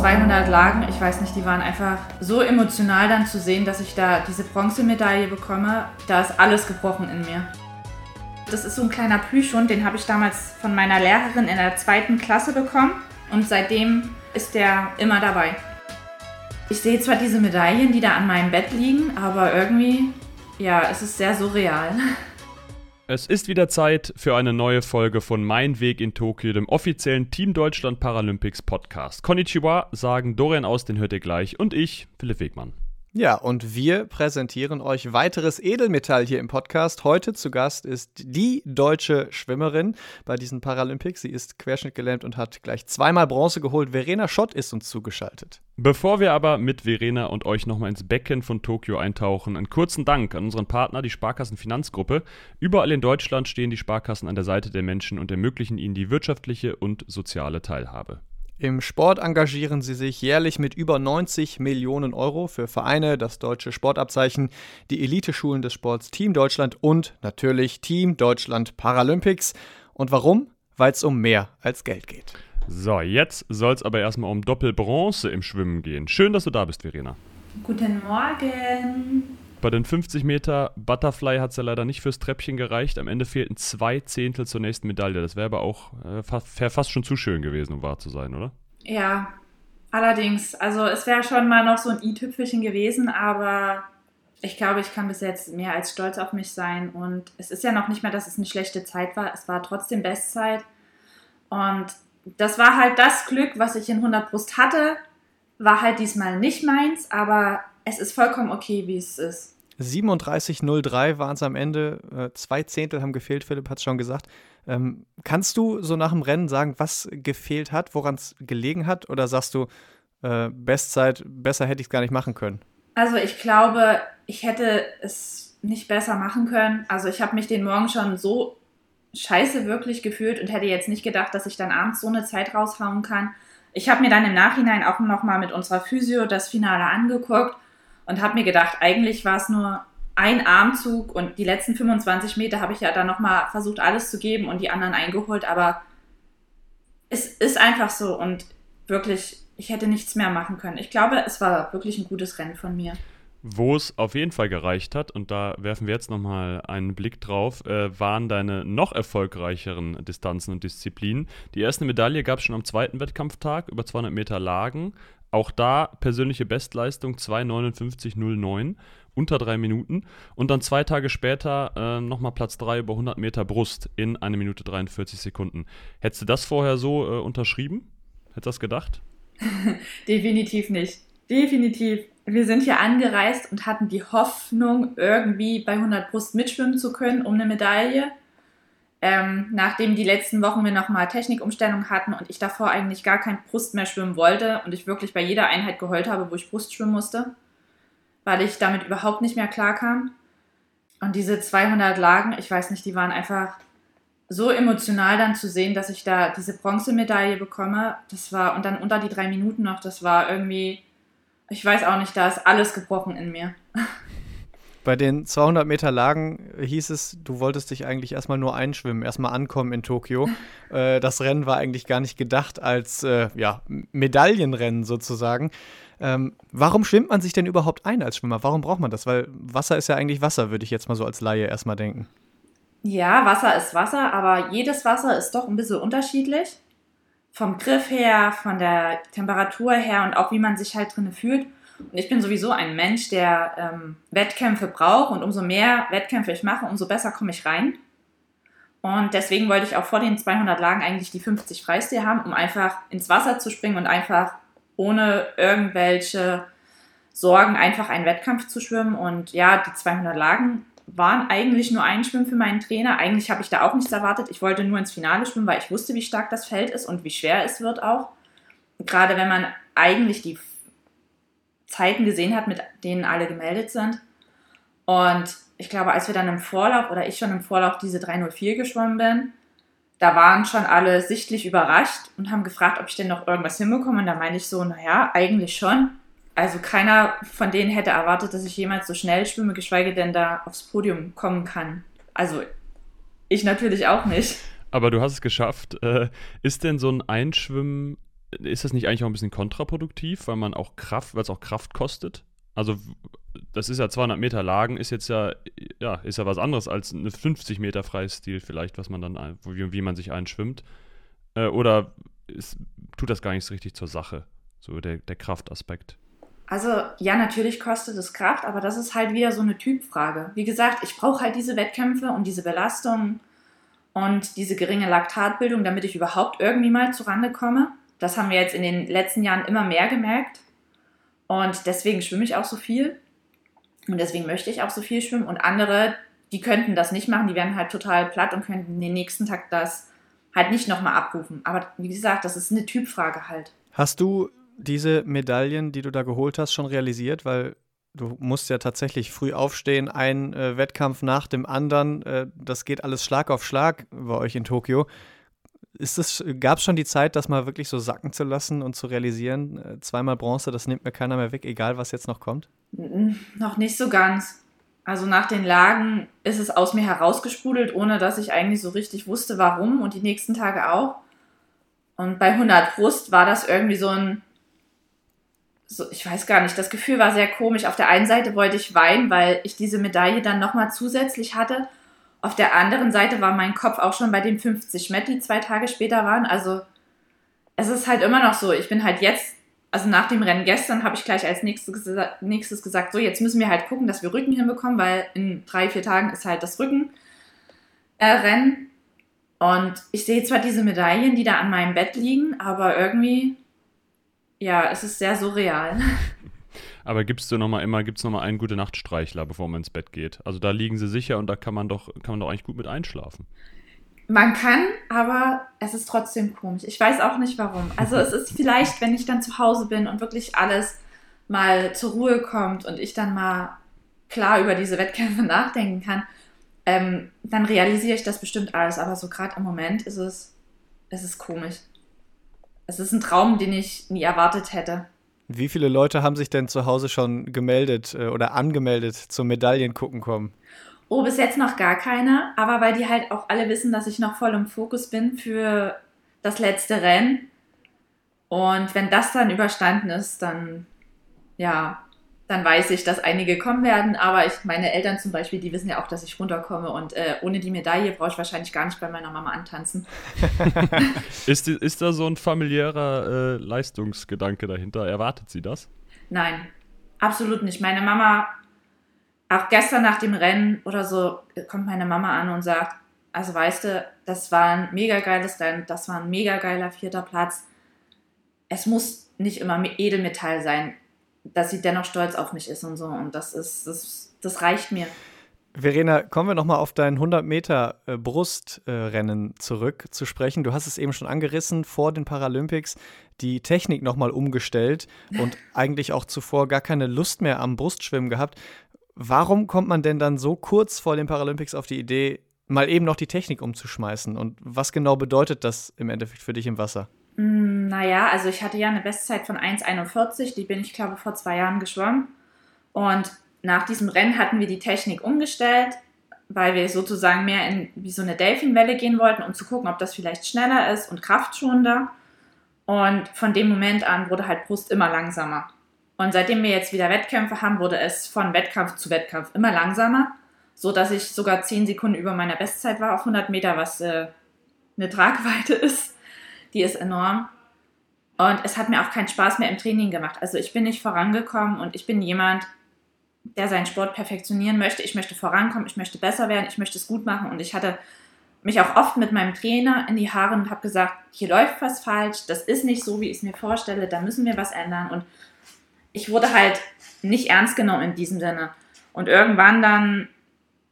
200 Lagen, ich weiß nicht, die waren einfach so emotional dann zu sehen, dass ich da diese Bronzemedaille bekomme. Da ist alles gebrochen in mir. Das ist so ein kleiner Plüschhund, den habe ich damals von meiner Lehrerin in der zweiten Klasse bekommen und seitdem ist der immer dabei. Ich sehe zwar diese Medaillen, die da an meinem Bett liegen, aber irgendwie, ja, es ist sehr surreal. Es ist wieder Zeit für eine neue Folge von Mein Weg in Tokio, dem offiziellen Team Deutschland Paralympics Podcast. Konnichiwa sagen Dorian aus, den hört ihr gleich, und ich, Philipp Wegmann. Ja, und wir präsentieren euch weiteres Edelmetall hier im Podcast. Heute zu Gast ist die deutsche Schwimmerin bei diesen Paralympics. Sie ist querschnittgelähmt und hat gleich zweimal Bronze geholt. Verena Schott ist uns zugeschaltet. Bevor wir aber mit Verena und euch nochmal ins Becken von Tokio eintauchen, einen kurzen Dank an unseren Partner, die Sparkassen Finanzgruppe. Überall in Deutschland stehen die Sparkassen an der Seite der Menschen und ermöglichen ihnen die wirtschaftliche und soziale Teilhabe. Im Sport engagieren sie sich jährlich mit über 90 Millionen Euro für Vereine, das deutsche Sportabzeichen, die Eliteschulen des Sports Team Deutschland und natürlich Team Deutschland Paralympics. Und warum? Weil es um mehr als Geld geht. So, jetzt soll es aber erstmal um Doppelbronze im Schwimmen gehen. Schön, dass du da bist, Verena. Guten Morgen. Bei den 50 Meter Butterfly hat es ja leider nicht fürs Treppchen gereicht. Am Ende fehlten zwei Zehntel zur nächsten Medaille. Das wäre aber auch äh, fast, fast schon zu schön gewesen, um wahr zu sein, oder? Ja, allerdings. Also es wäre schon mal noch so ein i-Tüpfelchen gewesen, aber ich glaube, ich kann bis jetzt mehr als stolz auf mich sein. Und es ist ja noch nicht mal, dass es eine schlechte Zeit war. Es war trotzdem Bestzeit. Und das war halt das Glück, was ich in 100 Brust hatte. War halt diesmal nicht meins, aber es ist vollkommen okay, wie es ist. 37,03 waren es am Ende. Äh, zwei Zehntel haben gefehlt, Philipp hat es schon gesagt. Ähm, kannst du so nach dem Rennen sagen, was gefehlt hat, woran es gelegen hat? Oder sagst du, äh, Bestzeit, besser hätte ich es gar nicht machen können? Also ich glaube, ich hätte es nicht besser machen können. Also ich habe mich den Morgen schon so scheiße wirklich gefühlt und hätte jetzt nicht gedacht, dass ich dann abends so eine Zeit raushauen kann. Ich habe mir dann im Nachhinein auch noch mal mit unserer Physio das Finale angeguckt und habe mir gedacht, eigentlich war es nur ein Armzug und die letzten 25 Meter habe ich ja dann nochmal versucht, alles zu geben und die anderen eingeholt, aber es ist einfach so und wirklich, ich hätte nichts mehr machen können. Ich glaube, es war wirklich ein gutes Rennen von mir. Wo es auf jeden Fall gereicht hat, und da werfen wir jetzt nochmal einen Blick drauf, äh, waren deine noch erfolgreicheren Distanzen und Disziplinen. Die erste Medaille gab es schon am zweiten Wettkampftag, über 200 Meter Lagen. Auch da persönliche Bestleistung 2,59,09, unter drei Minuten. Und dann zwei Tage später äh, nochmal Platz 3 über 100 Meter Brust in 1 Minute 43 Sekunden. Hättest du das vorher so äh, unterschrieben? Hättest du das gedacht? Definitiv nicht. Definitiv. Wir sind hier angereist und hatten die Hoffnung, irgendwie bei 100 Brust mitschwimmen zu können um eine Medaille. Ähm, nachdem die letzten Wochen wir nochmal Technikumstellung hatten und ich davor eigentlich gar kein Brust mehr schwimmen wollte und ich wirklich bei jeder Einheit geheult habe, wo ich Brust schwimmen musste, weil ich damit überhaupt nicht mehr klarkam. Und diese 200 Lagen, ich weiß nicht, die waren einfach so emotional dann zu sehen, dass ich da diese Bronzemedaille bekomme. Das war, und dann unter die drei Minuten noch, das war irgendwie, ich weiß auch nicht, da ist alles gebrochen in mir. Bei den 200 Meter Lagen hieß es, du wolltest dich eigentlich erstmal nur einschwimmen, erstmal ankommen in Tokio. äh, das Rennen war eigentlich gar nicht gedacht als äh, ja, Medaillenrennen sozusagen. Ähm, warum schwimmt man sich denn überhaupt ein als Schwimmer? Warum braucht man das? Weil Wasser ist ja eigentlich Wasser, würde ich jetzt mal so als Laie erstmal denken. Ja, Wasser ist Wasser, aber jedes Wasser ist doch ein bisschen unterschiedlich. Vom Griff her, von der Temperatur her und auch wie man sich halt drin fühlt. Und ich bin sowieso ein Mensch, der ähm, Wettkämpfe braucht und umso mehr Wettkämpfe ich mache, umso besser komme ich rein. Und deswegen wollte ich auch vor den 200 Lagen eigentlich die 50 Freistil haben, um einfach ins Wasser zu springen und einfach ohne irgendwelche Sorgen einfach einen Wettkampf zu schwimmen. Und ja, die 200 Lagen waren eigentlich nur ein Schwimmen für meinen Trainer. Eigentlich habe ich da auch nichts erwartet. Ich wollte nur ins Finale schwimmen, weil ich wusste, wie stark das Feld ist und wie schwer es wird auch. gerade wenn man eigentlich die Zeiten gesehen hat, mit denen alle gemeldet sind. Und ich glaube, als wir dann im Vorlauf oder ich schon im Vorlauf diese 304 geschwommen bin, da waren schon alle sichtlich überrascht und haben gefragt, ob ich denn noch irgendwas hinbekomme. Und da meine ich so, naja, eigentlich schon. Also keiner von denen hätte erwartet, dass ich jemals so schnell schwimme, geschweige denn da aufs Podium kommen kann. Also ich natürlich auch nicht. Aber du hast es geschafft. Äh, ist denn so ein Einschwimmen ist das nicht eigentlich auch ein bisschen kontraproduktiv, weil man auch Kraft, weil es auch Kraft kostet? Also das ist ja 200 Meter Lagen, ist jetzt ja, ja, ist ja was anderes als eine 50 Meter Freistil vielleicht, was man dann, wie, wie man sich einschwimmt. Äh, oder ist, tut das gar nicht so richtig zur Sache, so der, der Kraftaspekt? Also ja, natürlich kostet es Kraft, aber das ist halt wieder so eine Typfrage. Wie gesagt, ich brauche halt diese Wettkämpfe und diese Belastung und diese geringe Laktatbildung, damit ich überhaupt irgendwie mal zurande komme. Das haben wir jetzt in den letzten Jahren immer mehr gemerkt. Und deswegen schwimme ich auch so viel. Und deswegen möchte ich auch so viel schwimmen. Und andere, die könnten das nicht machen, die wären halt total platt und könnten den nächsten Tag das halt nicht nochmal abrufen. Aber wie gesagt, das ist eine Typfrage halt. Hast du diese Medaillen, die du da geholt hast, schon realisiert? Weil du musst ja tatsächlich früh aufstehen, ein äh, Wettkampf nach dem anderen. Äh, das geht alles Schlag auf Schlag bei euch in Tokio. Gab es schon die Zeit, das mal wirklich so sacken zu lassen und zu realisieren, äh, zweimal Bronze, das nimmt mir keiner mehr weg, egal was jetzt noch kommt? Noch nicht so ganz. Also nach den Lagen ist es aus mir herausgesprudelt, ohne dass ich eigentlich so richtig wusste, warum und die nächsten Tage auch. Und bei 100 Brust war das irgendwie so ein, so, ich weiß gar nicht, das Gefühl war sehr komisch. Auf der einen Seite wollte ich weinen, weil ich diese Medaille dann nochmal zusätzlich hatte. Auf der anderen Seite war mein Kopf auch schon bei den 50 Met, die zwei Tage später waren. Also es ist halt immer noch so, ich bin halt jetzt also nach dem Rennen gestern habe ich gleich als nächstes, nächstes gesagt, so jetzt müssen wir halt gucken, dass wir Rücken hinbekommen, weil in drei, vier Tagen ist halt das Rückenrennen. Äh, und ich sehe zwar diese Medaillen, die da an meinem Bett liegen, aber irgendwie, ja, es ist sehr surreal. Aber gibt es noch mal immer, gibt's noch mal einen gute Nachtstreichler, bevor man ins Bett geht? Also da liegen sie sicher und da kann man doch, kann man doch eigentlich gut mit einschlafen. Man kann, aber es ist trotzdem komisch. Ich weiß auch nicht warum. Also es ist vielleicht, wenn ich dann zu Hause bin und wirklich alles mal zur Ruhe kommt und ich dann mal klar über diese Wettkämpfe nachdenken kann, ähm, dann realisiere ich das bestimmt alles. Aber so gerade im Moment ist es, es ist komisch. Es ist ein Traum, den ich nie erwartet hätte. Wie viele Leute haben sich denn zu Hause schon gemeldet äh, oder angemeldet zum Medaillengucken kommen? Oh, bis jetzt noch gar keine, aber weil die halt auch alle wissen, dass ich noch voll im Fokus bin für das letzte Rennen. Und wenn das dann überstanden ist, dann, ja, dann weiß ich, dass einige kommen werden. Aber ich, meine Eltern zum Beispiel, die wissen ja auch, dass ich runterkomme. Und äh, ohne die Medaille brauche ich wahrscheinlich gar nicht bei meiner Mama antanzen. ist, ist da so ein familiärer äh, Leistungsgedanke dahinter? Erwartet sie das? Nein, absolut nicht. Meine Mama auch gestern nach dem Rennen oder so kommt meine Mama an und sagt, also weißt du, das war ein mega geiles Rennen, das war ein mega geiler vierter Platz. Es muss nicht immer Edelmetall sein, dass sie dennoch stolz auf mich ist und so. Und das ist, das, das reicht mir. Verena, kommen wir nochmal auf dein 100 Meter äh, Brustrennen äh, zurück zu sprechen. Du hast es eben schon angerissen, vor den Paralympics die Technik nochmal umgestellt und eigentlich auch zuvor gar keine Lust mehr am Brustschwimmen gehabt. Warum kommt man denn dann so kurz vor den Paralympics auf die Idee, mal eben noch die Technik umzuschmeißen? Und was genau bedeutet das im Endeffekt für dich im Wasser? Mm, naja, also ich hatte ja eine Bestzeit von 1,41, die bin ich, glaube vor zwei Jahren geschwommen. Und nach diesem Rennen hatten wir die Technik umgestellt, weil wir sozusagen mehr in wie so eine Delfinwelle gehen wollten, um zu gucken, ob das vielleicht schneller ist und kraftschonender. Und von dem Moment an wurde halt Brust immer langsamer. Und seitdem wir jetzt wieder Wettkämpfe haben, wurde es von Wettkampf zu Wettkampf immer langsamer, so dass ich sogar 10 Sekunden über meiner Bestzeit war auf 100 Meter, was äh, eine Tragweite ist. Die ist enorm. Und es hat mir auch keinen Spaß mehr im Training gemacht. Also ich bin nicht vorangekommen und ich bin jemand, der seinen Sport perfektionieren möchte. Ich möchte vorankommen, ich möchte besser werden, ich möchte es gut machen. Und ich hatte mich auch oft mit meinem Trainer in die Haare und habe gesagt, hier läuft was falsch, das ist nicht so, wie ich es mir vorstelle, da müssen wir was ändern. Und ich wurde halt nicht ernst genommen in diesem Sinne. Und irgendwann dann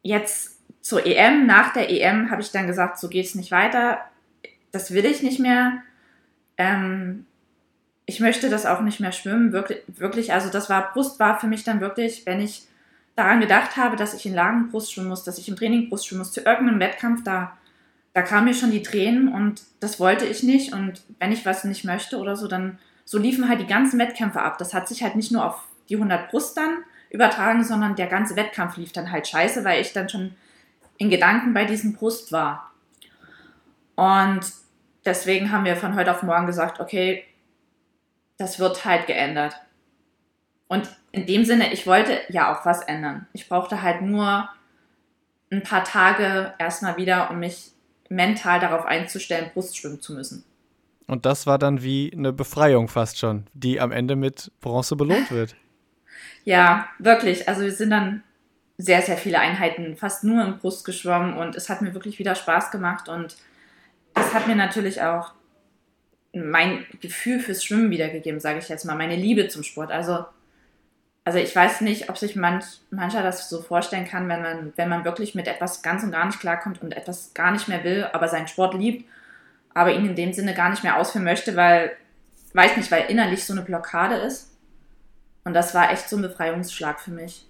jetzt zur EM, nach der EM habe ich dann gesagt, so geht es nicht weiter. Das will ich nicht mehr. Ähm, ich möchte das auch nicht mehr schwimmen. Wirklich, wirklich, also das war, Brust war für mich dann wirklich, wenn ich daran gedacht habe, dass ich in Lagen Brust schwimmen muss, dass ich im Training Brust schwimmen muss, zu irgendeinem Wettkampf, da, da kamen mir schon die Tränen und das wollte ich nicht. Und wenn ich was nicht möchte oder so, dann so liefen halt die ganzen Wettkämpfe ab. Das hat sich halt nicht nur auf die 100 Brust dann übertragen, sondern der ganze Wettkampf lief dann halt scheiße, weil ich dann schon in Gedanken bei diesem Brust war. Und deswegen haben wir von heute auf morgen gesagt, okay, das wird halt geändert. Und in dem Sinne, ich wollte ja auch was ändern. Ich brauchte halt nur ein paar Tage erstmal wieder, um mich mental darauf einzustellen, Brust schwimmen zu müssen. Und das war dann wie eine Befreiung fast schon, die am Ende mit Bronze belohnt wird. Ja, wirklich. Also wir sind dann sehr, sehr viele Einheiten fast nur im Brust geschwommen und es hat mir wirklich wieder Spaß gemacht und es hat mir natürlich auch mein Gefühl fürs Schwimmen wiedergegeben, sage ich jetzt mal, meine Liebe zum Sport. Also, also ich weiß nicht, ob sich manch, mancher das so vorstellen kann, wenn man, wenn man wirklich mit etwas ganz und gar nicht klarkommt und etwas gar nicht mehr will, aber seinen Sport liebt, aber ihn in dem Sinne gar nicht mehr ausführen möchte, weil, weiß nicht, weil innerlich so eine Blockade ist. Und das war echt so ein Befreiungsschlag für mich.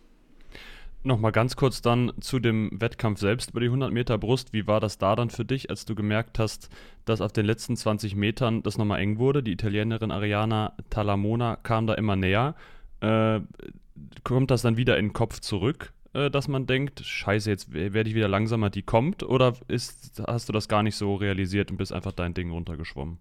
Nochmal ganz kurz dann zu dem Wettkampf selbst über die 100 Meter Brust. Wie war das da dann für dich, als du gemerkt hast, dass auf den letzten 20 Metern das nochmal eng wurde? Die Italienerin Ariana Talamona kam da immer näher. Äh, kommt das dann wieder in den Kopf zurück, äh, dass man denkt, scheiße, jetzt werde ich wieder langsamer, die kommt? Oder ist, hast du das gar nicht so realisiert und bist einfach dein Ding runtergeschwommen?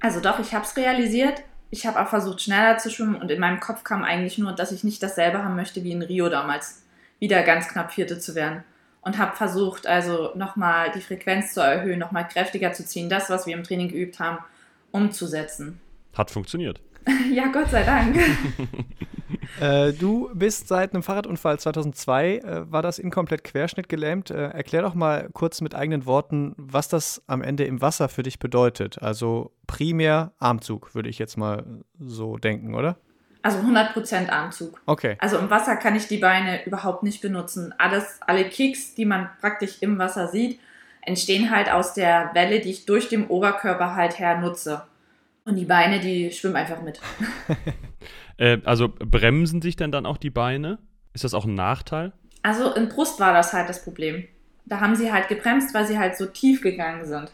Also doch, ich habe es realisiert, ich habe auch versucht, schneller zu schwimmen und in meinem Kopf kam eigentlich nur, dass ich nicht dasselbe haben möchte wie in Rio damals, wieder ganz knapp Vierte zu werden. Und habe versucht, also nochmal die Frequenz zu erhöhen, nochmal kräftiger zu ziehen, das, was wir im Training geübt haben, umzusetzen. Hat funktioniert. ja, Gott sei Dank. äh, du bist seit einem Fahrradunfall 2002, äh, war das inkomplett Querschnitt gelähmt. Äh, erklär doch mal kurz mit eigenen Worten, was das am Ende im Wasser für dich bedeutet. Also primär Armzug, würde ich jetzt mal so denken, oder? Also 100% Armzug. Okay. Also im Wasser kann ich die Beine überhaupt nicht benutzen. Alles, alle Kicks, die man praktisch im Wasser sieht, entstehen halt aus der Welle, die ich durch den Oberkörper halt her nutze. Und die Beine, die schwimmen einfach mit. äh, also bremsen sich denn dann auch die Beine? Ist das auch ein Nachteil? Also in Brust war das halt das Problem. Da haben sie halt gebremst, weil sie halt so tief gegangen sind.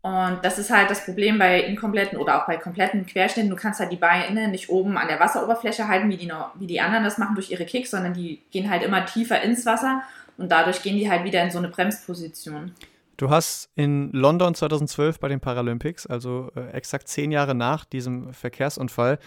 Und das ist halt das Problem bei inkompletten oder auch bei kompletten Querschnitten. Du kannst halt die Beine nicht oben an der Wasseroberfläche halten, wie die, wie die anderen das machen durch ihre Kicks, sondern die gehen halt immer tiefer ins Wasser und dadurch gehen die halt wieder in so eine Bremsposition. Du hast in London 2012 bei den Paralympics, also äh, exakt zehn Jahre nach diesem Verkehrsunfall,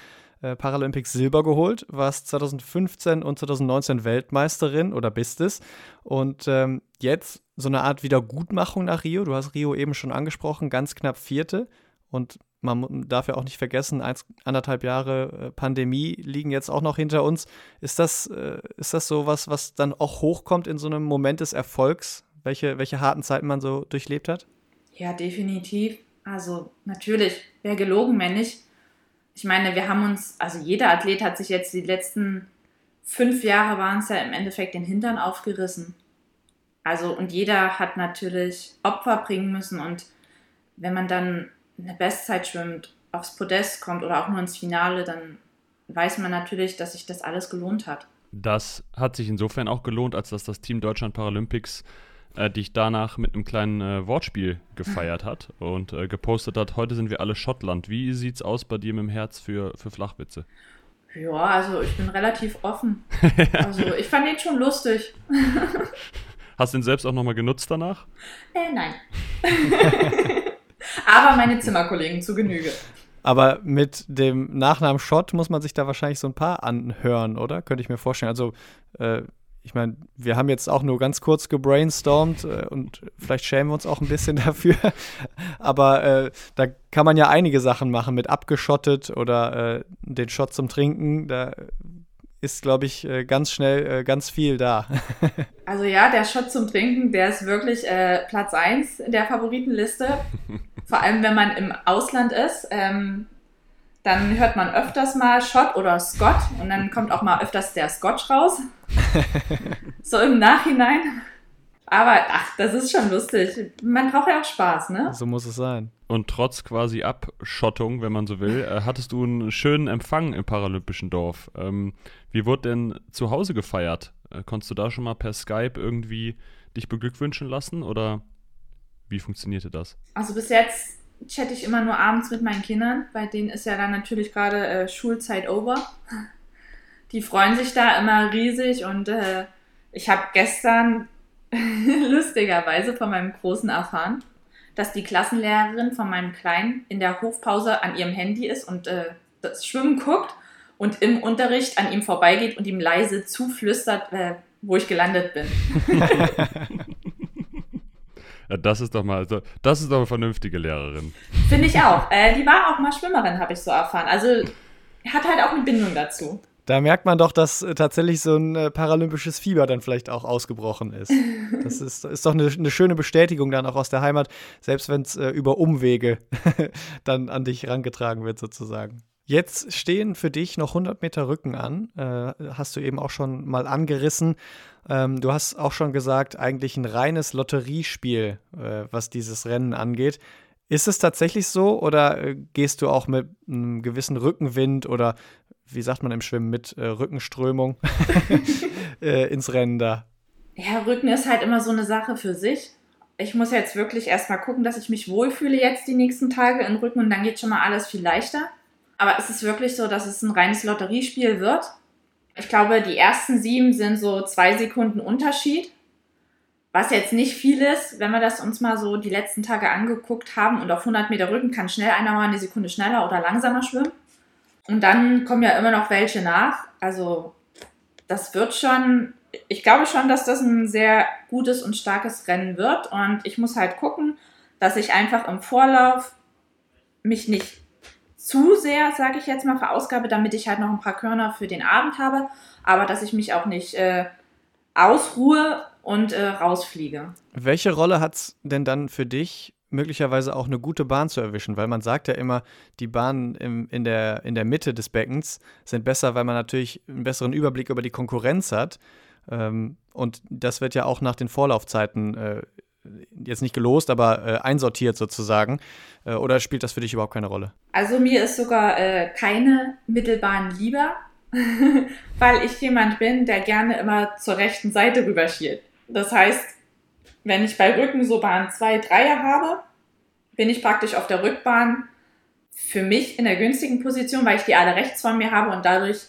äh, Paralympics Silber geholt, warst 2015 und 2019 Weltmeisterin oder bist es. Und ähm, jetzt so eine Art Wiedergutmachung nach Rio. Du hast Rio eben schon angesprochen, ganz knapp Vierte. Und man darf ja auch nicht vergessen, eins, anderthalb Jahre äh, Pandemie liegen jetzt auch noch hinter uns. Ist das, äh, ist das so was, was dann auch hochkommt in so einem Moment des Erfolgs, welche, welche harten Zeiten man so durchlebt hat? Ja, definitiv. Also natürlich, wäre gelogen, wenn nicht. Ich meine, wir haben uns, also jeder Athlet hat sich jetzt die letzten fünf Jahre waren es ja im Endeffekt den Hintern aufgerissen. Also und jeder hat natürlich Opfer bringen müssen und wenn man dann eine Bestzeit schwimmt, aufs Podest kommt oder auch nur ins Finale, dann weiß man natürlich, dass sich das alles gelohnt hat. Das hat sich insofern auch gelohnt, als dass das Team Deutschland Paralympics äh, dich danach mit einem kleinen äh, Wortspiel gefeiert hat und äh, gepostet hat, heute sind wir alle Schottland. Wie sieht's aus bei dir mit dem Herz für, für Flachwitze? Ja, also ich bin relativ offen. Also ich fand ihn schon lustig. Hast du ihn selbst auch nochmal genutzt danach? Äh, nein. Aber meine Zimmerkollegen zu Genüge. Aber mit dem Nachnamen Schott muss man sich da wahrscheinlich so ein paar anhören, oder? Könnte ich mir vorstellen. Also äh, ich meine, wir haben jetzt auch nur ganz kurz gebrainstormt äh, und vielleicht schämen wir uns auch ein bisschen dafür. Aber äh, da kann man ja einige Sachen machen mit abgeschottet oder äh, den Shot zum Trinken. Da ist, glaube ich, äh, ganz schnell äh, ganz viel da. also ja, der Shot zum Trinken, der ist wirklich äh, Platz 1 in der Favoritenliste. Vor allem, wenn man im Ausland ist. Ähm, dann hört man öfters mal Shot oder Scott und dann kommt auch mal öfters der Scotch raus. so im Nachhinein. Aber ach, das ist schon lustig. Man braucht ja auch Spaß, ne? So muss es sein. Und trotz quasi Abschottung, wenn man so will, äh, hattest du einen schönen Empfang im Paralympischen Dorf. Ähm, wie wurde denn zu Hause gefeiert? Äh, konntest du da schon mal per Skype irgendwie dich beglückwünschen lassen oder wie funktionierte das? Also bis jetzt chatte ich immer nur abends mit meinen Kindern. Bei denen ist ja dann natürlich gerade äh, Schulzeit over. Die freuen sich da immer riesig und äh, ich habe gestern lustigerweise von meinem Großen erfahren, dass die Klassenlehrerin von meinem Kleinen in der Hofpause an ihrem Handy ist und äh, das Schwimmen guckt und im Unterricht an ihm vorbeigeht und ihm leise zuflüstert, äh, wo ich gelandet bin. ja, das ist doch mal, das ist doch eine vernünftige Lehrerin. Finde ich auch. Äh, die war auch mal Schwimmerin, habe ich so erfahren. Also hat halt auch eine Bindung dazu. Da merkt man doch, dass äh, tatsächlich so ein äh, paralympisches Fieber dann vielleicht auch ausgebrochen ist. Das ist, ist doch eine, eine schöne Bestätigung dann auch aus der Heimat, selbst wenn es äh, über Umwege dann an dich herangetragen wird sozusagen. Jetzt stehen für dich noch 100 Meter Rücken an. Äh, hast du eben auch schon mal angerissen. Ähm, du hast auch schon gesagt, eigentlich ein reines Lotteriespiel, äh, was dieses Rennen angeht. Ist es tatsächlich so oder äh, gehst du auch mit einem gewissen Rückenwind oder wie sagt man im Schwimmen, mit äh, Rückenströmung äh, ins Rennen da? Ja, Rücken ist halt immer so eine Sache für sich. Ich muss jetzt wirklich erstmal gucken, dass ich mich wohlfühle jetzt die nächsten Tage im Rücken und dann geht schon mal alles viel leichter. Aber es ist wirklich so, dass es ein reines Lotteriespiel wird. Ich glaube, die ersten sieben sind so zwei Sekunden Unterschied. Was jetzt nicht viel ist, wenn wir das uns mal so die letzten Tage angeguckt haben und auf 100 Meter Rücken kann schnell einer mal eine Sekunde schneller oder langsamer schwimmen. Und dann kommen ja immer noch welche nach. Also das wird schon, ich glaube schon, dass das ein sehr gutes und starkes Rennen wird. Und ich muss halt gucken, dass ich einfach im Vorlauf mich nicht zu sehr, sage ich jetzt mal, verausgabe, damit ich halt noch ein paar Körner für den Abend habe, aber dass ich mich auch nicht äh, ausruhe und äh, rausfliege. Welche Rolle hat es denn dann für dich, möglicherweise auch eine gute Bahn zu erwischen, weil man sagt ja immer, die Bahnen im, in, der, in der Mitte des Beckens sind besser, weil man natürlich einen besseren Überblick über die Konkurrenz hat. Ähm, und das wird ja auch nach den Vorlaufzeiten äh, jetzt nicht gelost, aber äh, einsortiert sozusagen. Äh, oder spielt das für dich überhaupt keine Rolle? Also mir ist sogar äh, keine Mittelbahn lieber, weil ich jemand bin, der gerne immer zur rechten Seite rüberschielt. Das heißt, wenn ich bei Rücken so Bahn 2, 3 habe, bin ich praktisch auf der Rückbahn für mich in der günstigen Position, weil ich die alle rechts von mir habe und dadurch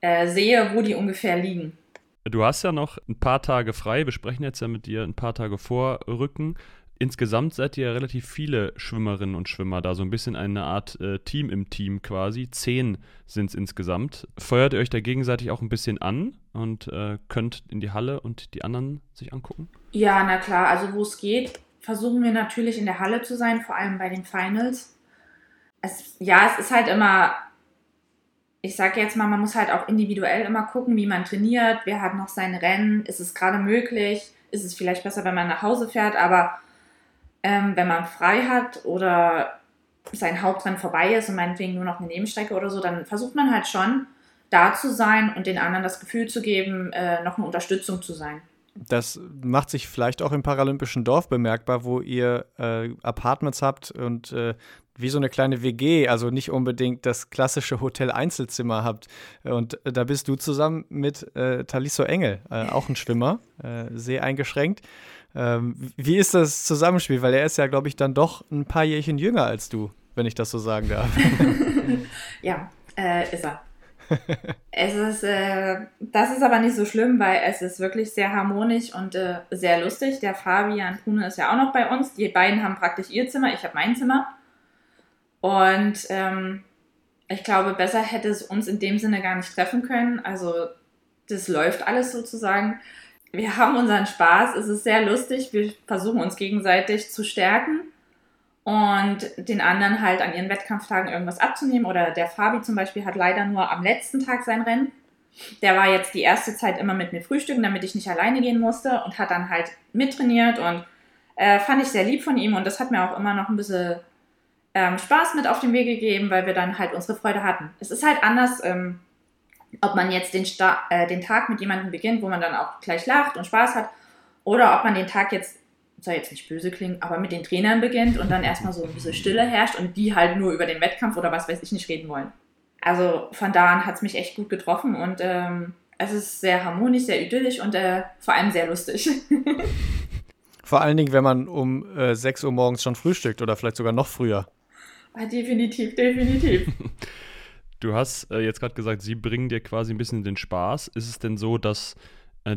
äh, sehe, wo die ungefähr liegen. Du hast ja noch ein paar Tage frei. Wir sprechen jetzt ja mit dir ein paar Tage vor Rücken. Insgesamt seid ihr ja relativ viele Schwimmerinnen und Schwimmer da, so ein bisschen eine Art äh, Team im Team quasi. Zehn sind es insgesamt. Feuert ihr euch da gegenseitig auch ein bisschen an und äh, könnt in die Halle und die anderen sich angucken? Ja, na klar. Also wo es geht, versuchen wir natürlich in der Halle zu sein, vor allem bei den Finals. Es, ja, es ist halt immer, ich sage jetzt mal, man muss halt auch individuell immer gucken, wie man trainiert, wer hat noch seine Rennen, ist es gerade möglich, ist es vielleicht besser, wenn man nach Hause fährt, aber ähm, wenn man frei hat oder sein Hauptrennen vorbei ist und meinetwegen nur noch eine Nebenstrecke oder so, dann versucht man halt schon da zu sein und den anderen das Gefühl zu geben, äh, noch eine Unterstützung zu sein. Das macht sich vielleicht auch im Paralympischen Dorf bemerkbar, wo ihr äh, Apartments habt und äh, wie so eine kleine WG, also nicht unbedingt das klassische Hotel-Einzelzimmer habt. Und da bist du zusammen mit äh, Taliso Engel, äh, auch ein Schwimmer, äh, sehr eingeschränkt. Ähm, wie ist das Zusammenspiel? Weil er ist ja, glaube ich, dann doch ein paar Jährchen jünger als du, wenn ich das so sagen darf. ja, äh, ist er. Es ist, äh, das ist aber nicht so schlimm, weil es ist wirklich sehr harmonisch und äh, sehr lustig. Der Fabian Kuhne ist ja auch noch bei uns. Die beiden haben praktisch ihr Zimmer, ich habe mein Zimmer. Und ähm, ich glaube, besser hätte es uns in dem Sinne gar nicht treffen können. Also das läuft alles sozusagen wir haben unseren Spaß, es ist sehr lustig, wir versuchen uns gegenseitig zu stärken und den anderen halt an ihren Wettkampftagen irgendwas abzunehmen. Oder der Fabi zum Beispiel hat leider nur am letzten Tag sein Rennen. Der war jetzt die erste Zeit immer mit mir frühstücken, damit ich nicht alleine gehen musste und hat dann halt mittrainiert und äh, fand ich sehr lieb von ihm und das hat mir auch immer noch ein bisschen ähm, Spaß mit auf den Weg gegeben, weil wir dann halt unsere Freude hatten. Es ist halt anders, ähm, ob man jetzt den, Sta äh, den Tag mit jemandem beginnt, wo man dann auch gleich lacht und Spaß hat, oder ob man den Tag jetzt, soll jetzt nicht böse klingen, aber mit den Trainern beginnt und dann erstmal so ein bisschen Stille herrscht und die halt nur über den Wettkampf oder was weiß ich nicht reden wollen. Also von da an hat es mich echt gut getroffen und ähm, es ist sehr harmonisch, sehr idyllisch und äh, vor allem sehr lustig. vor allen Dingen, wenn man um äh, 6 Uhr morgens schon frühstückt oder vielleicht sogar noch früher. Ah, definitiv, definitiv. Du hast äh, jetzt gerade gesagt, sie bringen dir quasi ein bisschen den Spaß. Ist es denn so, dass äh,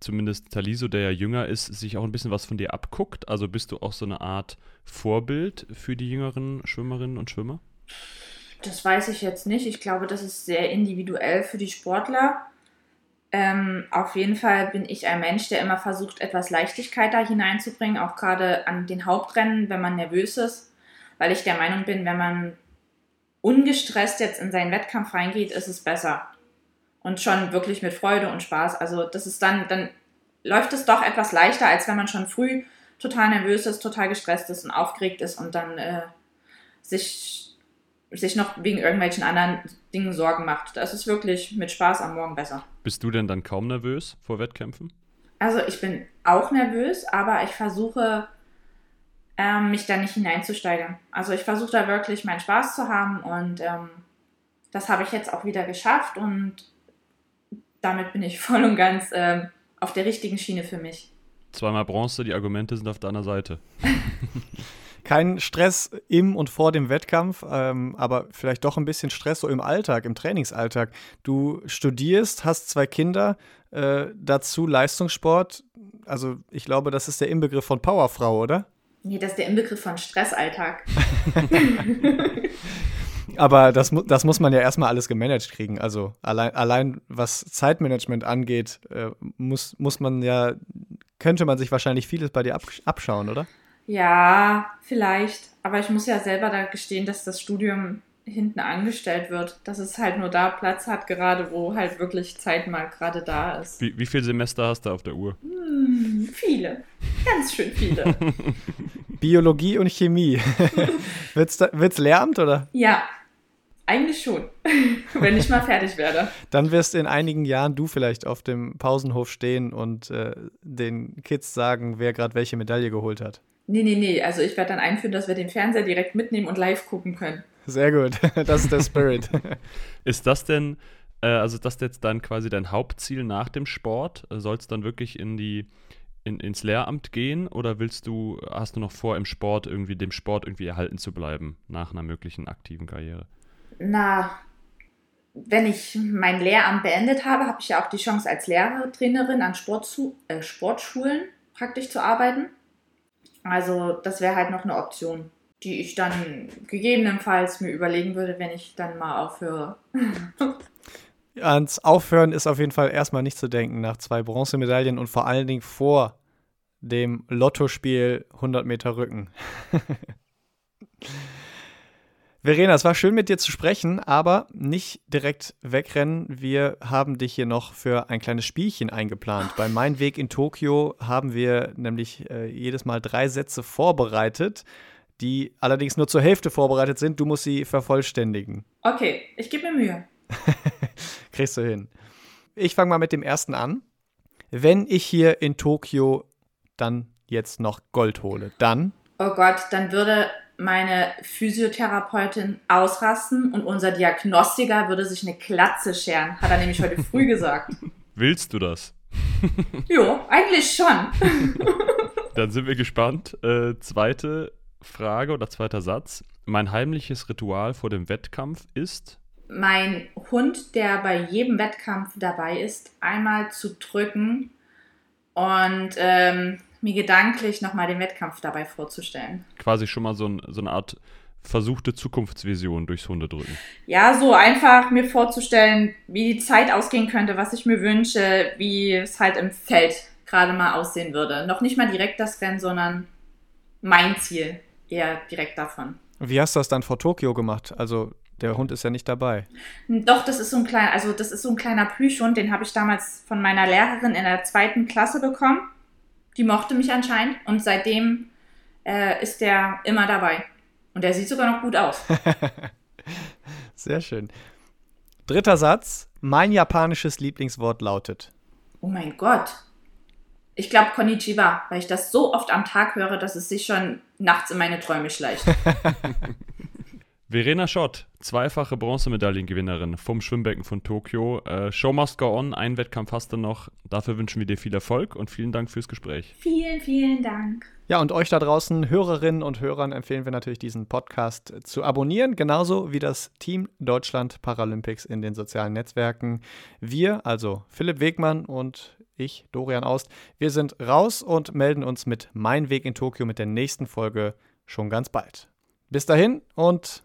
zumindest Taliso, der ja jünger ist, sich auch ein bisschen was von dir abguckt? Also bist du auch so eine Art Vorbild für die jüngeren Schwimmerinnen und Schwimmer? Das weiß ich jetzt nicht. Ich glaube, das ist sehr individuell für die Sportler. Ähm, auf jeden Fall bin ich ein Mensch, der immer versucht, etwas Leichtigkeit da hineinzubringen, auch gerade an den Hauptrennen, wenn man nervös ist, weil ich der Meinung bin, wenn man ungestresst jetzt in seinen Wettkampf reingeht, ist es besser. Und schon wirklich mit Freude und Spaß. Also das ist dann, dann läuft es doch etwas leichter, als wenn man schon früh total nervös ist, total gestresst ist und aufgeregt ist und dann äh, sich, sich noch wegen irgendwelchen anderen Dingen Sorgen macht. Das ist wirklich mit Spaß am Morgen besser. Bist du denn dann kaum nervös vor Wettkämpfen? Also ich bin auch nervös, aber ich versuche ähm, mich da nicht hineinzusteigern. Also ich versuche da wirklich meinen Spaß zu haben und ähm, das habe ich jetzt auch wieder geschafft und damit bin ich voll und ganz ähm, auf der richtigen Schiene für mich. Zweimal Bronze, die Argumente sind auf deiner Seite. Kein Stress im und vor dem Wettkampf, ähm, aber vielleicht doch ein bisschen Stress so im Alltag, im Trainingsalltag. Du studierst, hast zwei Kinder, äh, dazu Leistungssport. Also ich glaube, das ist der Inbegriff von Powerfrau, oder? Nee, das ist der Inbegriff von Stressalltag. Aber das, das muss man ja erstmal alles gemanagt kriegen. Also allein, allein was Zeitmanagement angeht, äh, muss, muss man ja, könnte man sich wahrscheinlich vieles bei dir abschauen, oder? Ja, vielleicht. Aber ich muss ja selber da gestehen, dass das Studium hinten angestellt wird. Dass es halt nur da Platz hat, gerade wo halt wirklich Zeit mal gerade da ist. Wie, wie viele Semester hast du auf der Uhr? Hm, viele. Ganz schön viele. Biologie und Chemie. wird's, da, wird's Lehramt oder? Ja, eigentlich schon, wenn ich mal fertig werde. Dann wirst in einigen Jahren du vielleicht auf dem Pausenhof stehen und äh, den Kids sagen, wer gerade welche Medaille geholt hat. Nee, nee, nee. Also ich werde dann einführen, dass wir den Fernseher direkt mitnehmen und live gucken können. Sehr gut. Das ist der Spirit. ist das denn, äh, also das jetzt dann quasi dein Hauptziel nach dem Sport? Soll es dann wirklich in die in, ins Lehramt gehen oder willst du, hast du noch vor, im Sport irgendwie, dem Sport irgendwie erhalten zu bleiben nach einer möglichen aktiven Karriere? Na, wenn ich mein Lehramt beendet habe, habe ich ja auch die Chance, als Lehrertrainerin an Sportzu äh, Sportschulen praktisch zu arbeiten. Also das wäre halt noch eine Option, die ich dann gegebenenfalls mir überlegen würde, wenn ich dann mal aufhöre. Ans Aufhören ist auf jeden Fall erstmal nicht zu denken nach zwei Bronzemedaillen und vor allen Dingen vor dem Lottospiel 100 Meter Rücken. Verena, es war schön mit dir zu sprechen, aber nicht direkt wegrennen. Wir haben dich hier noch für ein kleines Spielchen eingeplant. Bei Mein Weg in Tokio haben wir nämlich äh, jedes Mal drei Sätze vorbereitet, die allerdings nur zur Hälfte vorbereitet sind. Du musst sie vervollständigen. Okay, ich gebe mir Mühe. Kriegst du hin. Ich fange mal mit dem ersten an. Wenn ich hier in Tokio dann jetzt noch Gold hole, dann. Oh Gott, dann würde meine Physiotherapeutin ausrasten und unser Diagnostiker würde sich eine Klatze scheren, hat er nämlich heute früh gesagt. Willst du das? jo, eigentlich schon. Dann sind wir gespannt. Äh, zweite Frage oder zweiter Satz. Mein heimliches Ritual vor dem Wettkampf ist? Mein Hund, der bei jedem Wettkampf dabei ist, einmal zu drücken und ähm, mir gedanklich nochmal den Wettkampf dabei vorzustellen. Quasi schon mal so, ein, so eine Art versuchte Zukunftsvision durchs Hundedrücken. Ja, so einfach mir vorzustellen, wie die Zeit ausgehen könnte, was ich mir wünsche, wie es halt im Feld gerade mal aussehen würde. Noch nicht mal direkt das Rennen, sondern mein Ziel eher direkt davon. Wie hast du das dann vor Tokio gemacht? Also der Hund ist ja nicht dabei. Doch, das ist so ein kleiner, also das ist so ein kleiner Plüschhund, den habe ich damals von meiner Lehrerin in der zweiten Klasse bekommen. Die mochte mich anscheinend und seitdem äh, ist der immer dabei. Und der sieht sogar noch gut aus. Sehr schön. Dritter Satz. Mein japanisches Lieblingswort lautet. Oh mein Gott. Ich glaube Konnichiwa, weil ich das so oft am Tag höre, dass es sich schon nachts in meine Träume schleicht. Verena Schott, zweifache Bronzemedaillengewinnerin vom Schwimmbecken von Tokio. Äh, Show must go on, einen Wettkampf hast du noch. Dafür wünschen wir dir viel Erfolg und vielen Dank fürs Gespräch. Vielen, vielen Dank. Ja, und euch da draußen, Hörerinnen und Hörern, empfehlen wir natürlich diesen Podcast zu abonnieren, genauso wie das Team Deutschland Paralympics in den sozialen Netzwerken. Wir, also Philipp Wegmann und ich, Dorian Aust, wir sind raus und melden uns mit Mein Weg in Tokio mit der nächsten Folge schon ganz bald. Bis dahin und